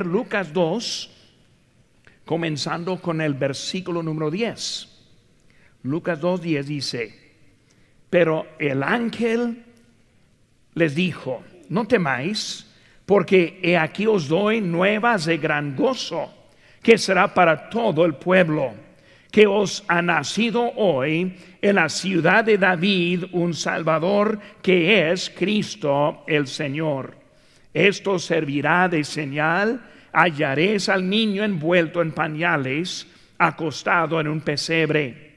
Lucas 2, comenzando con el versículo número 10. Lucas 2, 10 dice, pero el ángel les dijo, no temáis, porque he aquí os doy nuevas de gran gozo, que será para todo el pueblo, que os ha nacido hoy en la ciudad de David un Salvador, que es Cristo el Señor. Esto servirá de señal, hallaréis al niño envuelto en pañales, acostado en un pesebre.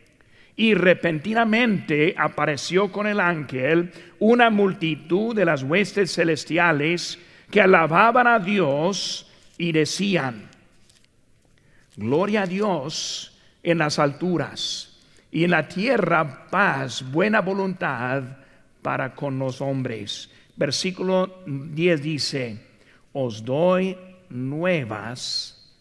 Y repentinamente apareció con el ángel una multitud de las huestes celestiales que alababan a Dios y decían, Gloria a Dios en las alturas y en la tierra paz, buena voluntad para con los hombres. Versículo 10 dice, os doy nuevas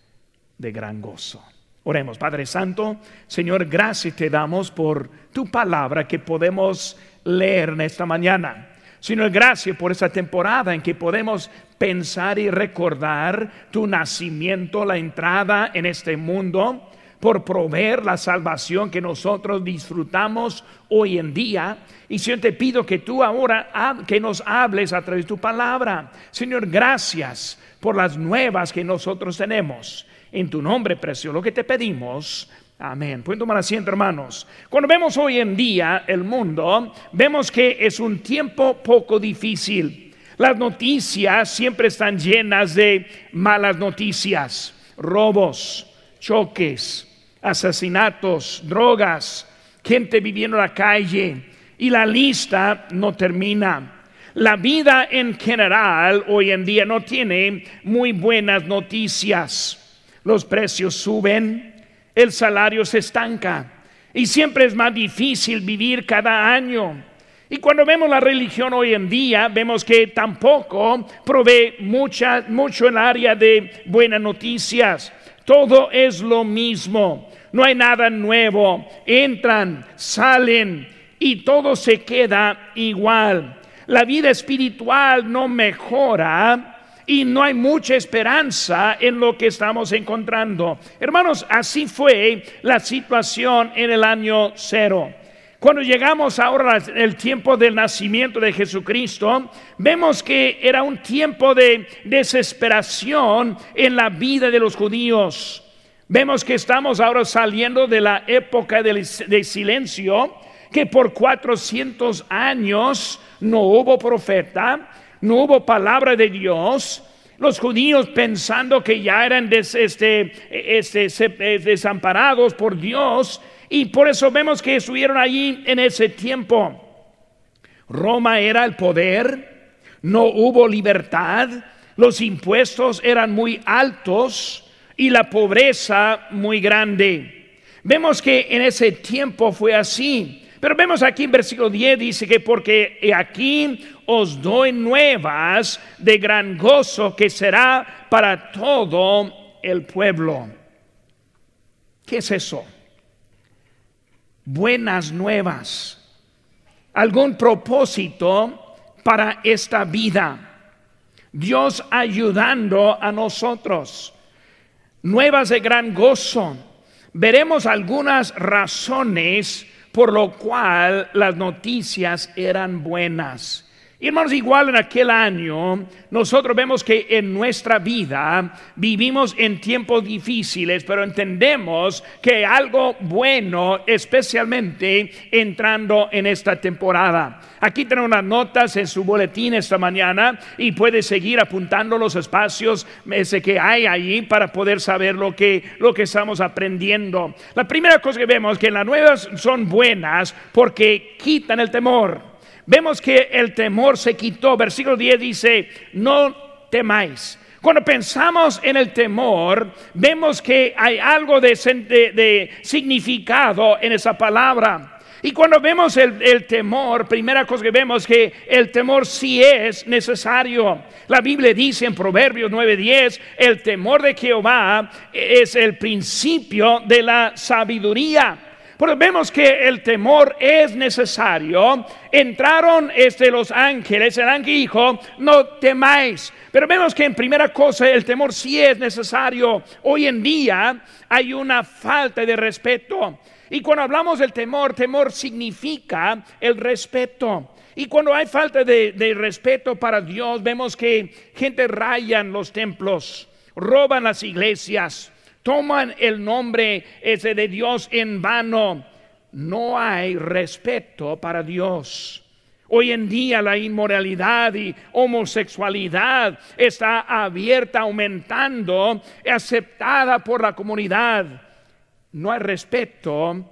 de gran gozo. Oremos, Padre Santo, Señor, gracias te damos por tu palabra que podemos leer en esta mañana. Señor, gracias por esta temporada en que podemos pensar y recordar tu nacimiento, la entrada en este mundo, por proveer la salvación que nosotros disfrutamos hoy en día. Y Señor, te pido que tú ahora que nos hables a través de tu palabra. Señor, gracias por las nuevas que nosotros tenemos. En tu nombre, precioso, lo que te pedimos. Amén. Pueden tomar asiento, hermanos. Cuando vemos hoy en día el mundo, vemos que es un tiempo poco difícil. Las noticias siempre están llenas de malas noticias, robos, choques, asesinatos, drogas, gente viviendo en la calle y la lista no termina. La vida en general hoy en día no tiene muy buenas noticias los precios suben, el salario se estanca y siempre es más difícil vivir cada año. Y cuando vemos la religión hoy en día, vemos que tampoco provee mucha, mucho el área de buenas noticias. Todo es lo mismo, no hay nada nuevo. Entran, salen y todo se queda igual. La vida espiritual no mejora y no hay mucha esperanza en lo que estamos encontrando. Hermanos, así fue la situación en el año cero. Cuando llegamos ahora al tiempo del nacimiento de Jesucristo, vemos que era un tiempo de desesperación en la vida de los judíos. Vemos que estamos ahora saliendo de la época de silencio, que por 400 años no hubo profeta, no hubo palabra de Dios. Los judíos pensando que ya eran este, este, eh, desamparados por Dios y por eso vemos que estuvieron allí en ese tiempo. Roma era el poder, no hubo libertad, los impuestos eran muy altos y la pobreza muy grande. Vemos que en ese tiempo fue así. Pero vemos aquí en versículo 10 dice que porque aquí os doy nuevas de gran gozo que será para todo el pueblo. ¿Qué es eso? Buenas nuevas. Algún propósito para esta vida. Dios ayudando a nosotros. Nuevas de gran gozo. Veremos algunas razones por lo cual las noticias eran buenas. Y hermanos, igual en aquel año, nosotros vemos que en nuestra vida vivimos en tiempos difíciles, pero entendemos que algo bueno, especialmente entrando en esta temporada. Aquí tenemos unas notas en su boletín esta mañana y puede seguir apuntando los espacios ese que hay allí para poder saber lo que, lo que estamos aprendiendo. La primera cosa que vemos que las nuevas son buenas porque quitan el temor vemos que el temor se quitó. Versículo 10 dice, no temáis. Cuando pensamos en el temor, vemos que hay algo de, significado en esa palabra. Y cuando vemos el, temor, primera cosa que vemos que el temor sí es necesario. La Biblia dice en Proverbios 9:10, el temor de Jehová es el principio de la sabiduría. Porque vemos que el temor es necesario. Entraron este, los ángeles, el ángel dijo, no temáis. Pero vemos que en primera cosa el temor sí es necesario. Hoy en día hay una falta de respeto. Y cuando hablamos del temor, temor significa el respeto. Y cuando hay falta de, respeto para Dios, vemos que gente rayan los templos, roban las iglesias, toman el nombre ese de Dios en vano. No hay respeto para Dios. Hoy en día la inmoralidad y homosexualidad está abierta, aumentando, aceptada por la comunidad. No hay respeto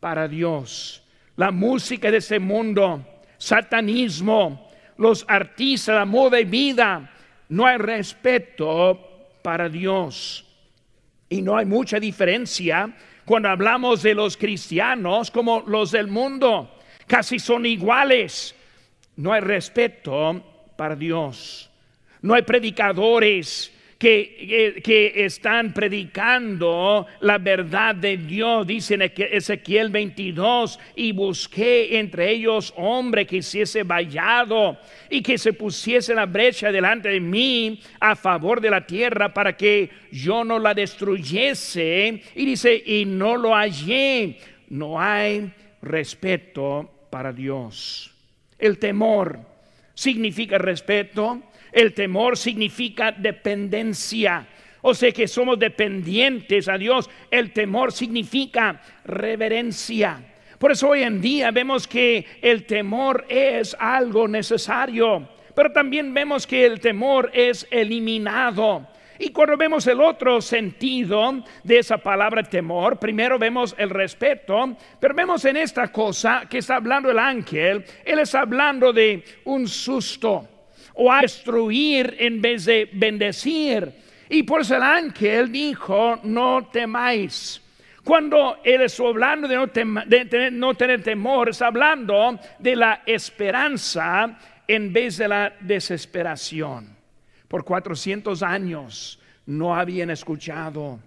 para Dios. La música de ese mundo satanismo, los artistas, la moda y vida. No hay respeto para Dios. Y no hay mucha diferencia cuando hablamos de los cristianos como los del mundo. Casi son iguales. No hay respeto para Dios. No hay predicadores que, están predicando la verdad de Dios. Dice Ezequiel 22, y busqué entre ellos hombre que hiciese vallado y que se pusiese la brecha delante de mí a favor de la tierra para que yo no la destruyese. Y dice, y no lo hallé. No hay respeto para Dios. El temor significa respeto el temor significa dependencia. O sea que somos dependientes a Dios. El temor significa reverencia. Por eso hoy en día vemos que el temor es algo necesario. Pero también vemos que el temor es eliminado. Y cuando vemos el otro sentido de esa palabra temor, primero vemos el respeto, pero vemos en esta cosa que está hablando el ángel, él está hablando de un susto o a destruir en vez de bendecir. Y por eso el ángel dijo, no temáis. Cuando él está hablando de no, tener temor, está hablando de la esperanza en vez de la desesperación. Por 400 años no habían escuchado,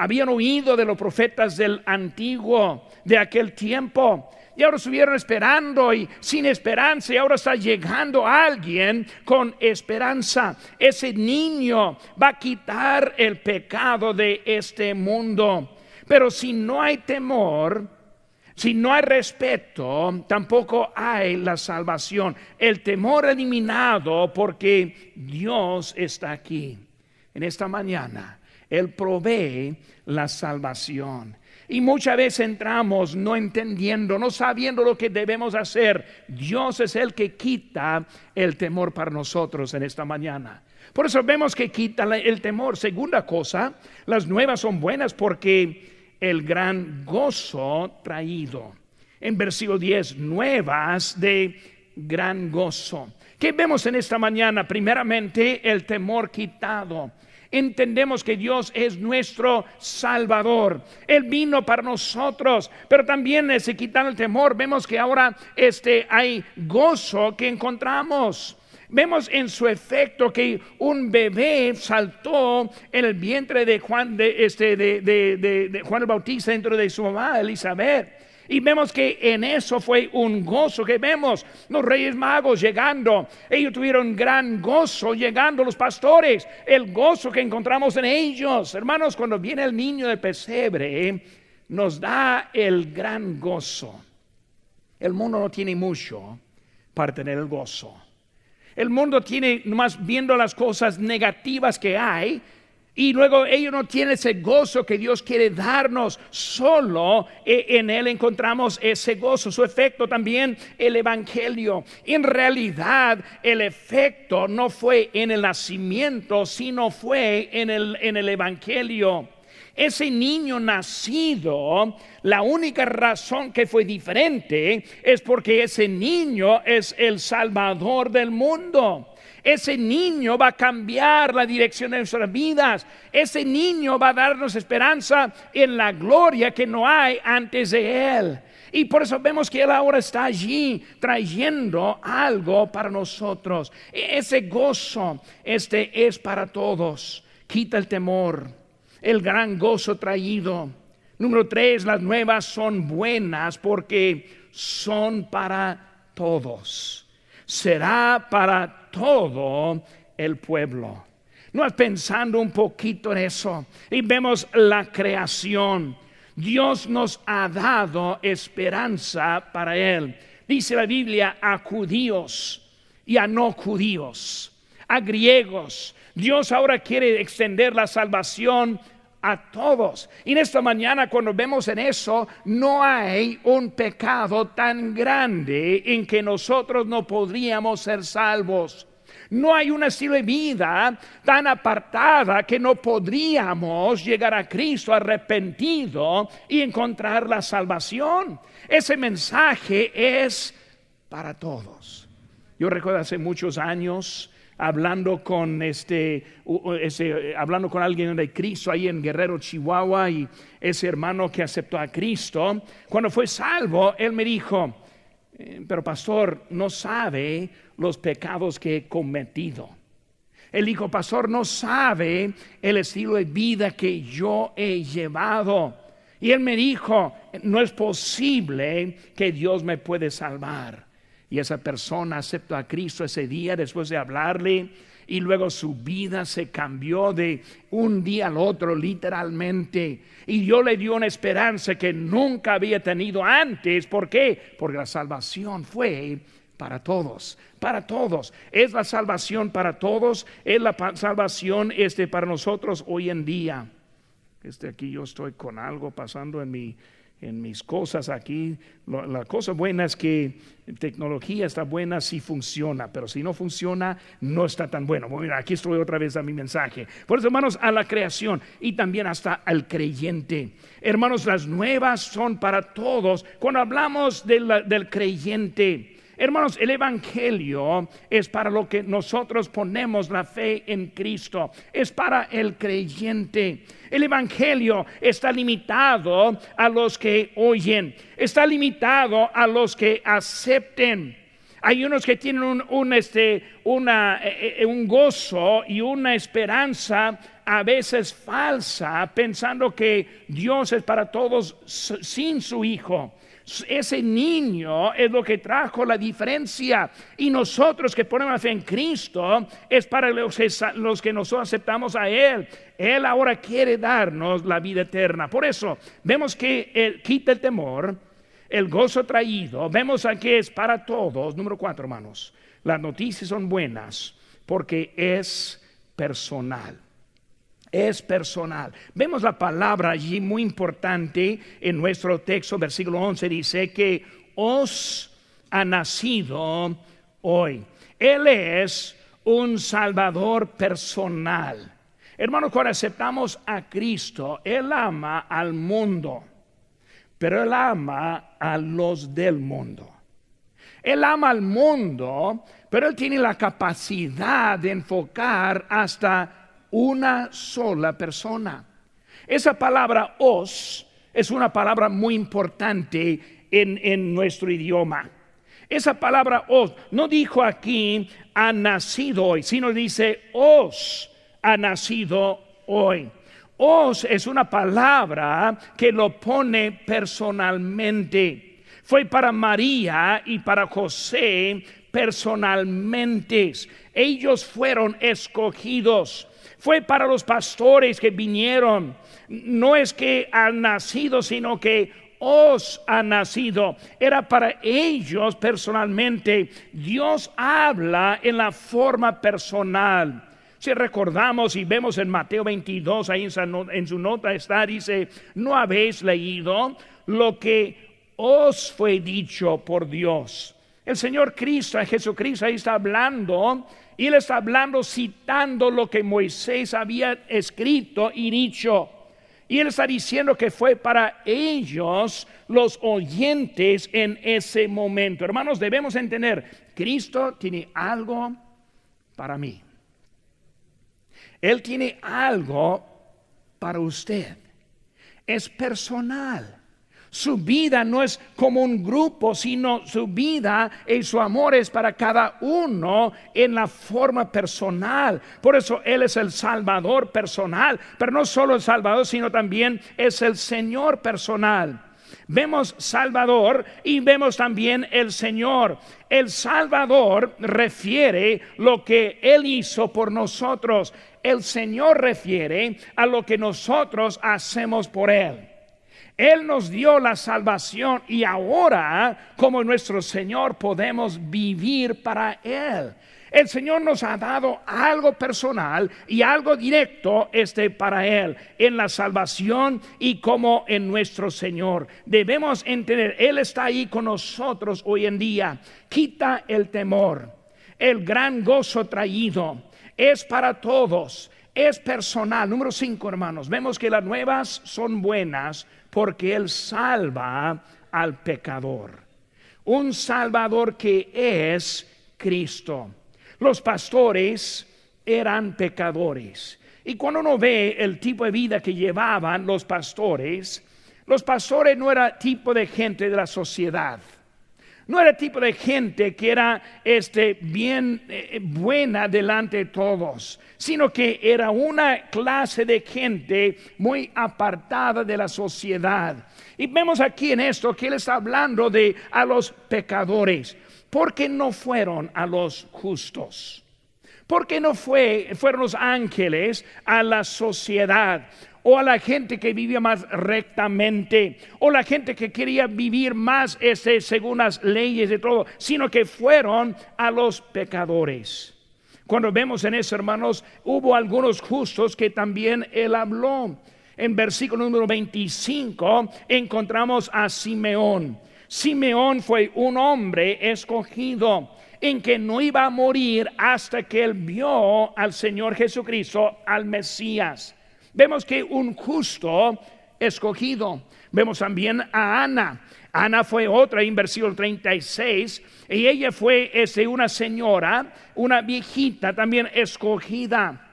habían oído de los profetas del antiguo, de aquel tiempo, y ahora estuvieron esperando y sin esperanza y ahora está llegando alguien con esperanza. Ese niño va a quitar el pecado de este mundo. Pero si no hay temor, si no hay respeto, tampoco hay la salvación. El temor eliminado porque Dios está aquí. En esta mañana, Él provee la salvación. Y muchas veces entramos no entendiendo, no sabiendo lo que debemos hacer. Dios es el que quita el temor para nosotros en esta mañana. Por eso vemos que quita el temor. Segunda cosa, las nuevas son buenas porque el gran gozo traído. En versículo 10, nuevas de gran gozo. ¿Qué vemos en esta mañana? Primeramente, el temor quitado entendemos que Dios es nuestro Salvador. Él vino para nosotros, pero también se quitan el temor. Vemos que ahora este, hay gozo que encontramos. Vemos en su efecto que un bebé saltó en el vientre de Juan, de, este, de, de Juan el Bautista dentro de su mamá Elizabeth. Y vemos que en eso fue un gozo que vemos los reyes magos llegando. Ellos tuvieron gran gozo llegando los pastores. El gozo que encontramos en ellos. Hermanos, cuando viene el niño del pesebre, nos da el gran gozo. El mundo no tiene mucho para tener el gozo. El mundo tiene más viendo las cosas negativas que hay, y luego ellos no tienen ese gozo que Dios quiere darnos. Solo eh, en Él encontramos ese gozo. Su efecto también el Evangelio. En realidad el efecto no fue en el nacimiento, sino fue en el, en el Evangelio. Ese niño nacido, la única razón que fue diferente es porque ese niño es el Salvador del mundo. Ese niño va a cambiar la dirección de nuestras vidas. Ese niño va a darnos esperanza en la gloria que no hay antes de Él. Y por eso vemos que Él ahora está allí trayendo algo para nosotros. Ese gozo, este es para todos. Quita el temor, el gran gozo traído. Número tres, las nuevas son buenas porque son para todos. Será para todo el pueblo. No es pensando un poquito en eso. Y vemos la creación. Dios nos ha dado esperanza para Él. Dice la Biblia a judíos y a no judíos, a griegos. Dios ahora quiere extender la salvación a todos. Y en esta mañana cuando vemos en eso, no hay un pecado tan grande en que nosotros no podríamos ser salvos. No hay una estilo de vida tan apartada que no podríamos llegar a Cristo arrepentido y encontrar la salvación. Ese mensaje es para todos. Yo recuerdo hace muchos años hablando con este, hablando con alguien de Cristo ahí en Guerrero, Chihuahua, y ese hermano que aceptó a Cristo, cuando fue salvo, él me dijo, eh, pero pastor, no sabe los pecados que he cometido. Él dijo, pastor, no sabe el estilo de vida que yo he llevado. Y él me dijo, no es posible que Dios me puede salvar. Y esa persona aceptó a Cristo ese día después de hablarle y luego su vida se cambió de un día al otro literalmente. Y Dios le dio una esperanza que nunca había tenido antes. ¿Por qué? Porque la salvación fue para todos, para todos. Es la salvación para todos, es la salvación este para nosotros hoy en día. Este aquí yo estoy con algo pasando en mi en mis cosas aquí. La cosa buena es que tecnología está buena si funciona, pero si no funciona, no está tan bueno. Bueno, aquí estoy otra vez a mi mensaje. Por eso, hermanos, a la creación y también hasta al creyente. Hermanos, las nuevas son para todos. Cuando hablamos del creyente, Hermanos, el Evangelio es para lo que nosotros ponemos la fe en Cristo, es para el creyente. El Evangelio está limitado a los que oyen, está limitado a los que acepten. Hay unos que tienen un, este, una, eh, eh, un gozo y una esperanza a veces falsa, pensando que Dios es para todos sin su Hijo. Ese niño es lo que trajo la diferencia. Y nosotros que ponemos fe en Cristo es para los que, nosotros aceptamos a Él. Él ahora quiere darnos la vida eterna. Por eso vemos que Él quita el temor, el gozo traído. Vemos aquí es para todos. Número cuatro, hermanos. Las noticias son buenas porque es personal es personal. Vemos la palabra allí muy importante en nuestro texto, versículo 11, dice que os ha nacido hoy. Él es un salvador personal. Hermanos, cuando aceptamos a Cristo, Él ama al mundo, pero Él ama a los del mundo. Él ama al mundo, pero Él tiene la capacidad de enfocar hasta una sola persona. Esa palabra os es una palabra muy importante en, nuestro idioma. Esa palabra os no dijo aquí ha nacido hoy, sino dice os ha nacido hoy. Os es una palabra que lo pone personalmente. Fue para María y para José personalmente. Ellos fueron escogidos fue para los pastores que vinieron. No es que han nacido, sino que os ha nacido. Era para ellos personalmente. Dios habla en la forma personal. Si recordamos y vemos en Mateo 22, ahí en su nota está, dice, no habéis leído lo que os fue dicho por Dios. El Señor Cristo, Jesucristo, ahí está hablando y él está hablando citando lo que Moisés había escrito y dicho. Y él está diciendo que fue para ellos los oyentes en ese momento. Hermanos, debemos entender, Cristo tiene algo para mí. Él tiene algo para usted. Es personal. Su vida no es como un grupo, sino su vida y su amor es para cada uno en la forma personal. Por eso Él es el Salvador personal, pero no solo el Salvador, sino también es el Señor personal. Vemos Salvador y vemos también el Señor. El Salvador refiere lo que Él hizo por nosotros. El Señor refiere a lo que nosotros hacemos por Él. Él nos dio la salvación y ahora, como nuestro Señor, podemos vivir para Él. El Señor nos ha dado algo personal y algo directo este para él en la salvación y como en nuestro Señor. Debemos entender, él está ahí con nosotros hoy en día. Quita el temor. El gran gozo traído es para todos. Es personal. Número cinco, hermanos. Vemos que las nuevas son buenas porque Él salva al pecador. Un Salvador que es Cristo. Los pastores eran pecadores. Y cuando uno ve el tipo de vida que llevaban los pastores, los pastores no eran tipo de gente de la sociedad. No era tipo de gente que era este, bien eh, buena delante de todos, sino que era una clase de gente muy apartada de la sociedad. Y vemos aquí en esto que él está hablando de a los pecadores. porque no fueron a los justos? porque no fue, fueron los ángeles a la sociedad? O a la gente que vivía más rectamente, o la gente que quería vivir más ese, según las leyes de todo, sino que fueron a los pecadores. Cuando vemos en eso, hermanos, hubo algunos justos que también él habló. En versículo número 25 encontramos a Simeón. Simeón fue un hombre escogido en que no iba a morir hasta que él vio al Señor Jesucristo, al Mesías. Vemos que un justo escogido. Vemos también a Ana. Ana fue otra en versículo 36 y ella fue este, una señora, una viejita también escogida.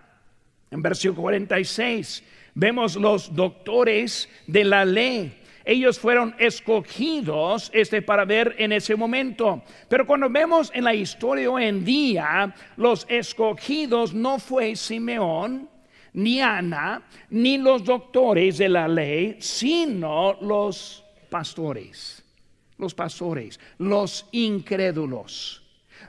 En versículo 46 vemos los doctores de la ley. Ellos fueron escogidos este, para ver en ese momento. Pero cuando vemos en la historia hoy en día, los escogidos no fue Simeón, ni Ana, ni los doctores de la ley, sino los pastores, los pastores, los incrédulos,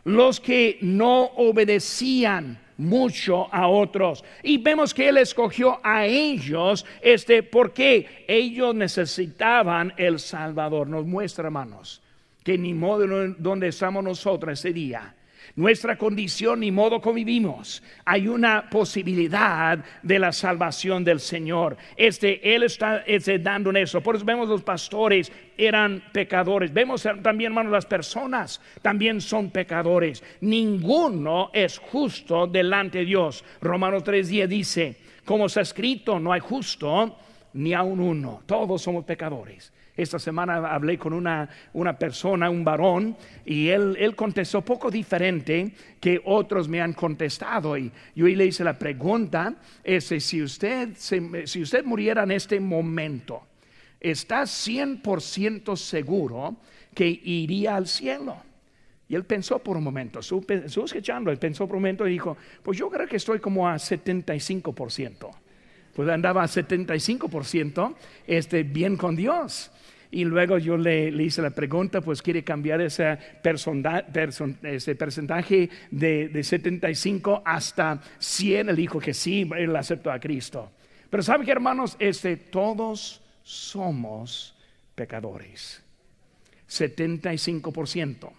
los que no obedecían mucho a otros. Y vemos que él escogió a ellos, este, porque ellos necesitaban el Salvador. Nos muestra, hermanos, que ni modo donde estamos nosotros ese día nuestra condición y modo como vivimos, hay una posibilidad de la salvación del Señor. Este, Él está este, dando en eso. Por eso vemos los pastores eran pecadores. Vemos también, hermanos, las personas también son pecadores. Ninguno es justo delante de Dios. Romanos 3.10 dice, como está escrito, no hay justo ni aun uno. Todos somos pecadores. Esta semana hablé con una, una persona, un varón, y él, él, contestó poco diferente que otros me han contestado. Y yo le hice la pregunta, ese, si, usted, si usted muriera en este momento, ¿está 100% seguro que iría al cielo? Y él pensó por un momento, estuvo escuchando, él pensó por un momento y dijo, pues yo creo que estoy como a 75%. Pues andaba a 75% este, bien con Dios. Y luego yo le, hice la pregunta, pues quiere cambiar ese, ese porcentaje de, de, 75 hasta 100. Él dijo que sí, él aceptó a Cristo. Pero ¿saben que hermanos? Este, todos somos pecadores. 75%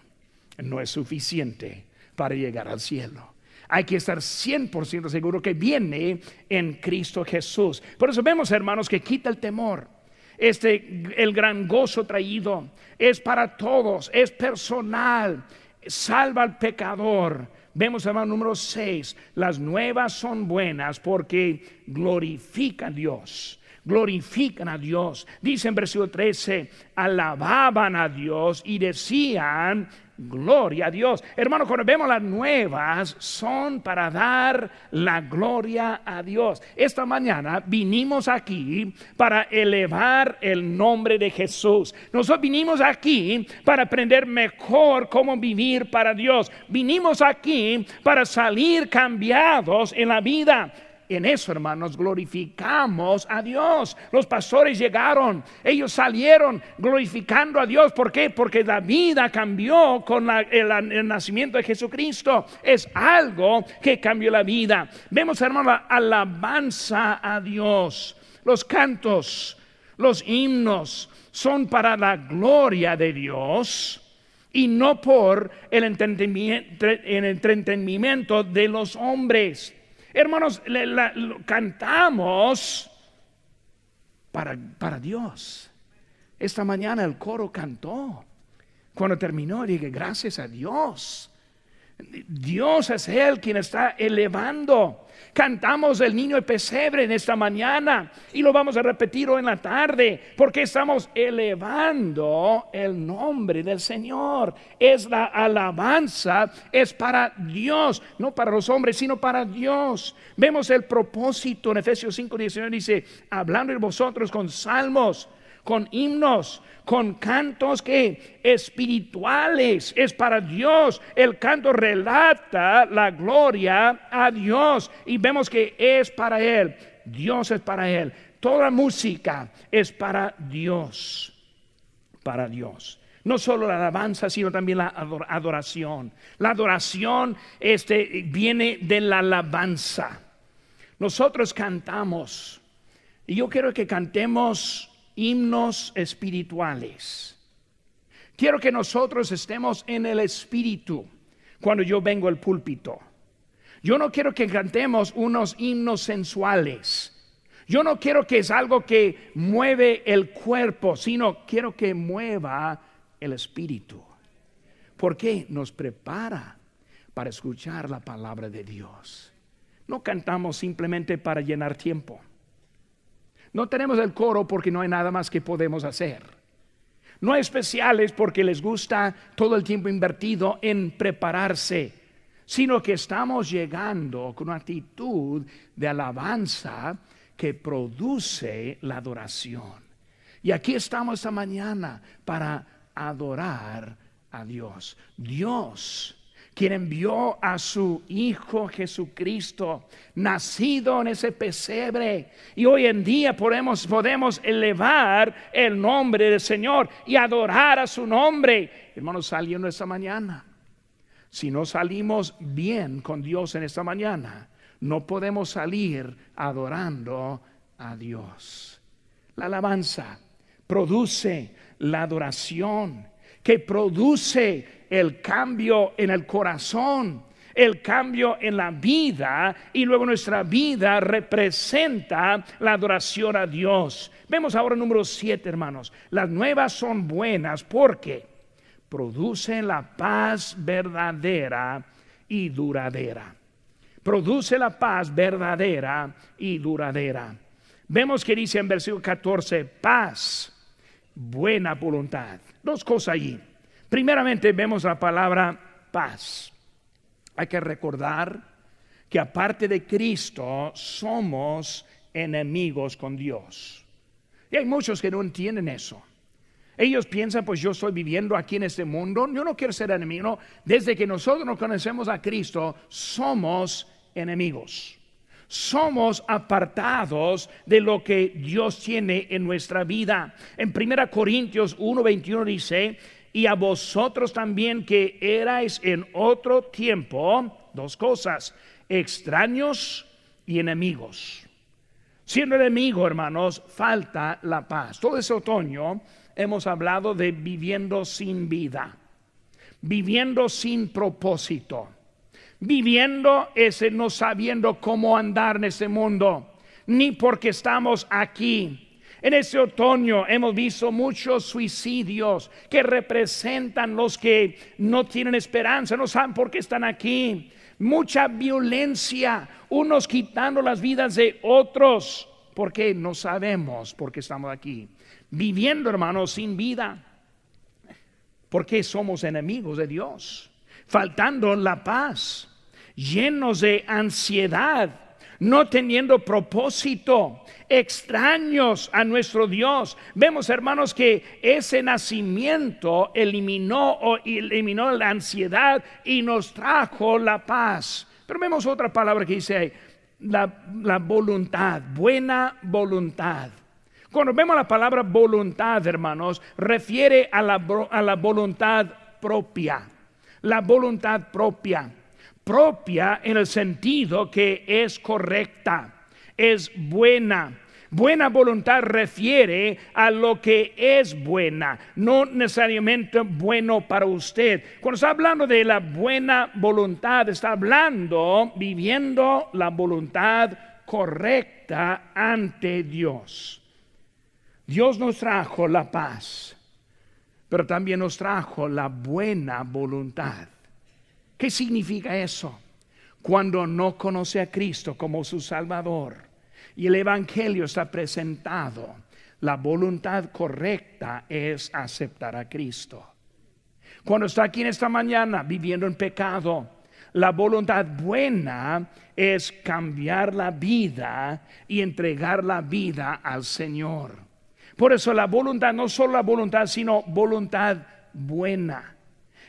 no es suficiente para llegar al cielo. Hay que estar 100% seguro que viene en Cristo Jesús. Por eso vemos, hermanos, que quita el temor este, el gran gozo traído es para todos, es personal, salva al pecador. Vemos hermano número 6, las nuevas son buenas porque glorifican a Dios glorifican a Dios. Dice en versículo 13, alababan a Dios y decían, gloria a Dios. Hermano, cuando vemos las nuevas, son para dar la gloria a Dios. Esta mañana vinimos aquí para elevar el nombre de Jesús. Nosotros vinimos aquí para aprender mejor cómo vivir para Dios. Vinimos aquí para salir cambiados en la vida. En eso, hermanos, glorificamos a Dios. Los pastores llegaron, ellos salieron glorificando a Dios. ¿Por qué? Porque la vida cambió con el, nacimiento de Jesucristo. Es algo que cambió la vida. Vemos, hermanos, alabanza a Dios. Los cantos, los himnos son para la gloria de Dios y no por el entretenimiento de los hombres. Hermanos, cantamos para, para Dios. Esta mañana el coro cantó. Cuando terminó, dije, gracias a Dios. Dios es Él quien está elevando. Cantamos el niño de pesebre en esta mañana y lo vamos a repetir hoy en la tarde porque estamos elevando el nombre del Señor. Es la alabanza, es para Dios, no para los hombres, sino para Dios. Vemos el propósito en Efesios 5, 19 dice, hablando de vosotros con salmos con himnos, con cantos que espirituales, es para Dios. El canto relata la gloria a Dios y vemos que es para Él. Dios es para Él. Toda música es para Dios. Para Dios. No solo la alabanza, sino también la adoración. La adoración este, viene de la alabanza. Nosotros cantamos. Y yo quiero que cantemos himnos espirituales. Quiero que nosotros estemos en el espíritu cuando yo vengo al púlpito. Yo no quiero que cantemos unos himnos sensuales. Yo no quiero que es algo que mueve el cuerpo, sino quiero que mueva el espíritu. Porque nos prepara para escuchar la palabra de Dios. No cantamos simplemente para llenar tiempo. No tenemos el coro porque no hay nada más que podemos hacer. No hay especiales porque les gusta todo el tiempo invertido en prepararse, sino que estamos llegando con una actitud de alabanza que produce la adoración. Y aquí estamos esta mañana para adorar a Dios. Dios quien envió a su Hijo Jesucristo, nacido en ese pesebre. Y hoy en día podemos, podemos elevar el nombre del Señor y adorar a su nombre. Hermanos, saliendo esta mañana. Si no salimos bien con Dios en esta mañana, no podemos salir adorando a Dios. La alabanza produce la adoración que produce el cambio en el corazón, el cambio en la vida y luego nuestra vida representa la adoración a Dios. Vemos ahora número siete, hermanos. Las nuevas son buenas porque producen la paz verdadera y duradera. Produce la paz verdadera y duradera. Vemos que dice en versículo 14, paz, buena voluntad. Dos cosas allí. Primeramente vemos la palabra paz. Hay que recordar que aparte de Cristo somos enemigos con Dios. Y hay muchos que no entienden eso. Ellos piensan, pues yo estoy viviendo aquí en este mundo, yo no quiero ser enemigo. Desde que nosotros no conocemos a Cristo, somos enemigos somos apartados de lo que Dios tiene en nuestra vida. En 1 Corintios 1:21 dice, y a vosotros también que erais en otro tiempo, dos cosas, extraños y enemigos. Siendo enemigo, hermanos, falta la paz. Todo ese otoño hemos hablado de viviendo sin vida, viviendo sin propósito viviendo ese no sabiendo cómo andar en este mundo, ni porque estamos aquí. En este otoño hemos visto muchos suicidios que representan los que no tienen esperanza, no saben por qué están aquí. Mucha violencia, unos quitando las vidas de otros, porque no sabemos por qué estamos aquí. Viviendo, hermanos, sin vida. porque somos enemigos de Dios, faltando la paz, llenos de ansiedad, no teniendo propósito, extraños a nuestro Dios. Vemos, hermanos, que ese nacimiento eliminó o eliminó la ansiedad y nos trajo la paz. Pero vemos otra palabra que dice ahí, la, voluntad, buena voluntad. Cuando vemos la palabra voluntad, hermanos, refiere a la, a la voluntad propia. La voluntad propia. Propia en el sentido que es correcta, es buena, Buena voluntad refiere a lo que es buena, no necesariamente bueno para usted. Cuando está hablando de la buena voluntad, está hablando viviendo la voluntad correcta ante Dios. Dios nos trajo la paz, pero también nos trajo la buena voluntad. ¿Qué significa eso? Cuando no conoce a Cristo como su Salvador y el Evangelio está presentado, la voluntad correcta es aceptar a Cristo. Cuando está aquí en esta mañana viviendo en pecado, la voluntad buena es cambiar la vida y entregar la vida al Señor. Por eso la voluntad, no solo la voluntad, sino voluntad buena.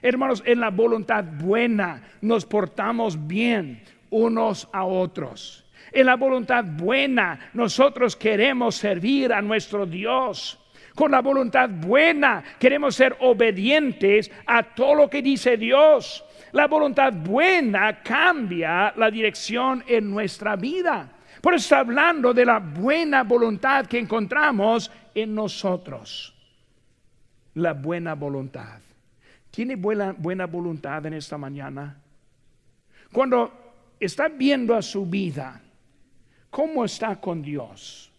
Hermanos, en la voluntad buena nos portamos bien unos a otros. En la voluntad buena nosotros queremos servir a nuestro Dios. Con la voluntad buena queremos ser obedientes a todo lo que dice Dios. La voluntad buena cambia la dirección en nuestra vida. Por eso está hablando de la buena voluntad que encontramos en nosotros. La buena voluntad. ¿Tiene buena, buena voluntad en esta mañana? Cuando está viendo a su vida, ¿Cómo está con Dios?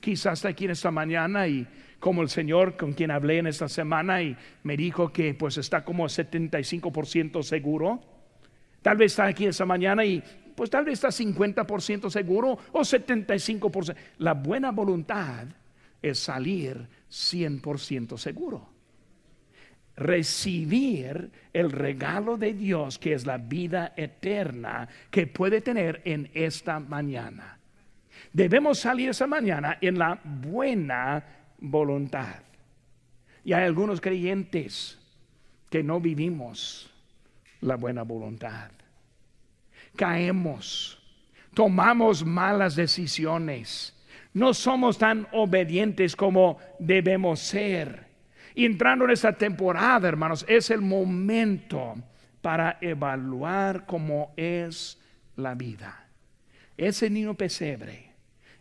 Quizás está aquí en esta mañana y como el Señor con quien hablé en esta semana y me dijo que pues está como 75% seguro. Tal vez está aquí esta mañana y pues tal vez está 50% seguro o 75%. La buena voluntad es salir 100% seguro recibir el regalo de Dios que es la vida eterna que puede tener en esta mañana. Debemos salir esa mañana en la buena voluntad. Y hay algunos creyentes que no vivimos la buena voluntad. Caemos, tomamos malas decisiones, no somos tan obedientes como debemos ser entrando en esta temporada, hermanos, es el momento para evaluar cómo es la vida. Ese niño pesebre,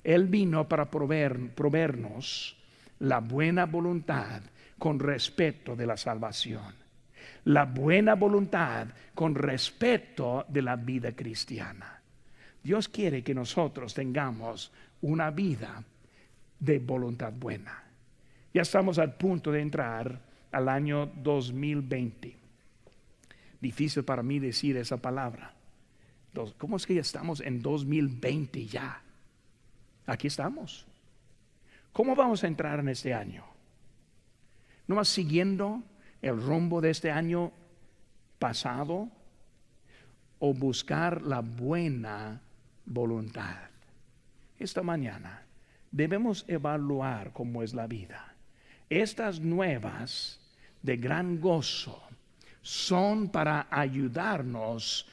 él vino para proveer, proveernos la buena voluntad con respeto de la salvación. La buena voluntad con respeto de la vida cristiana. Dios quiere que nosotros tengamos una vida de voluntad buena. Ya estamos al punto de entrar al año 2020. Difícil para mí decir esa palabra. ¿Cómo es que ya estamos en 2020 ya? Aquí estamos. ¿Cómo vamos a entrar en este año? ¿No siguiendo el rumbo de este año pasado? ¿O buscar la buena voluntad? Esta mañana debemos evaluar cómo es la vida. Estas nuevas de gran gozo son para ayudarnos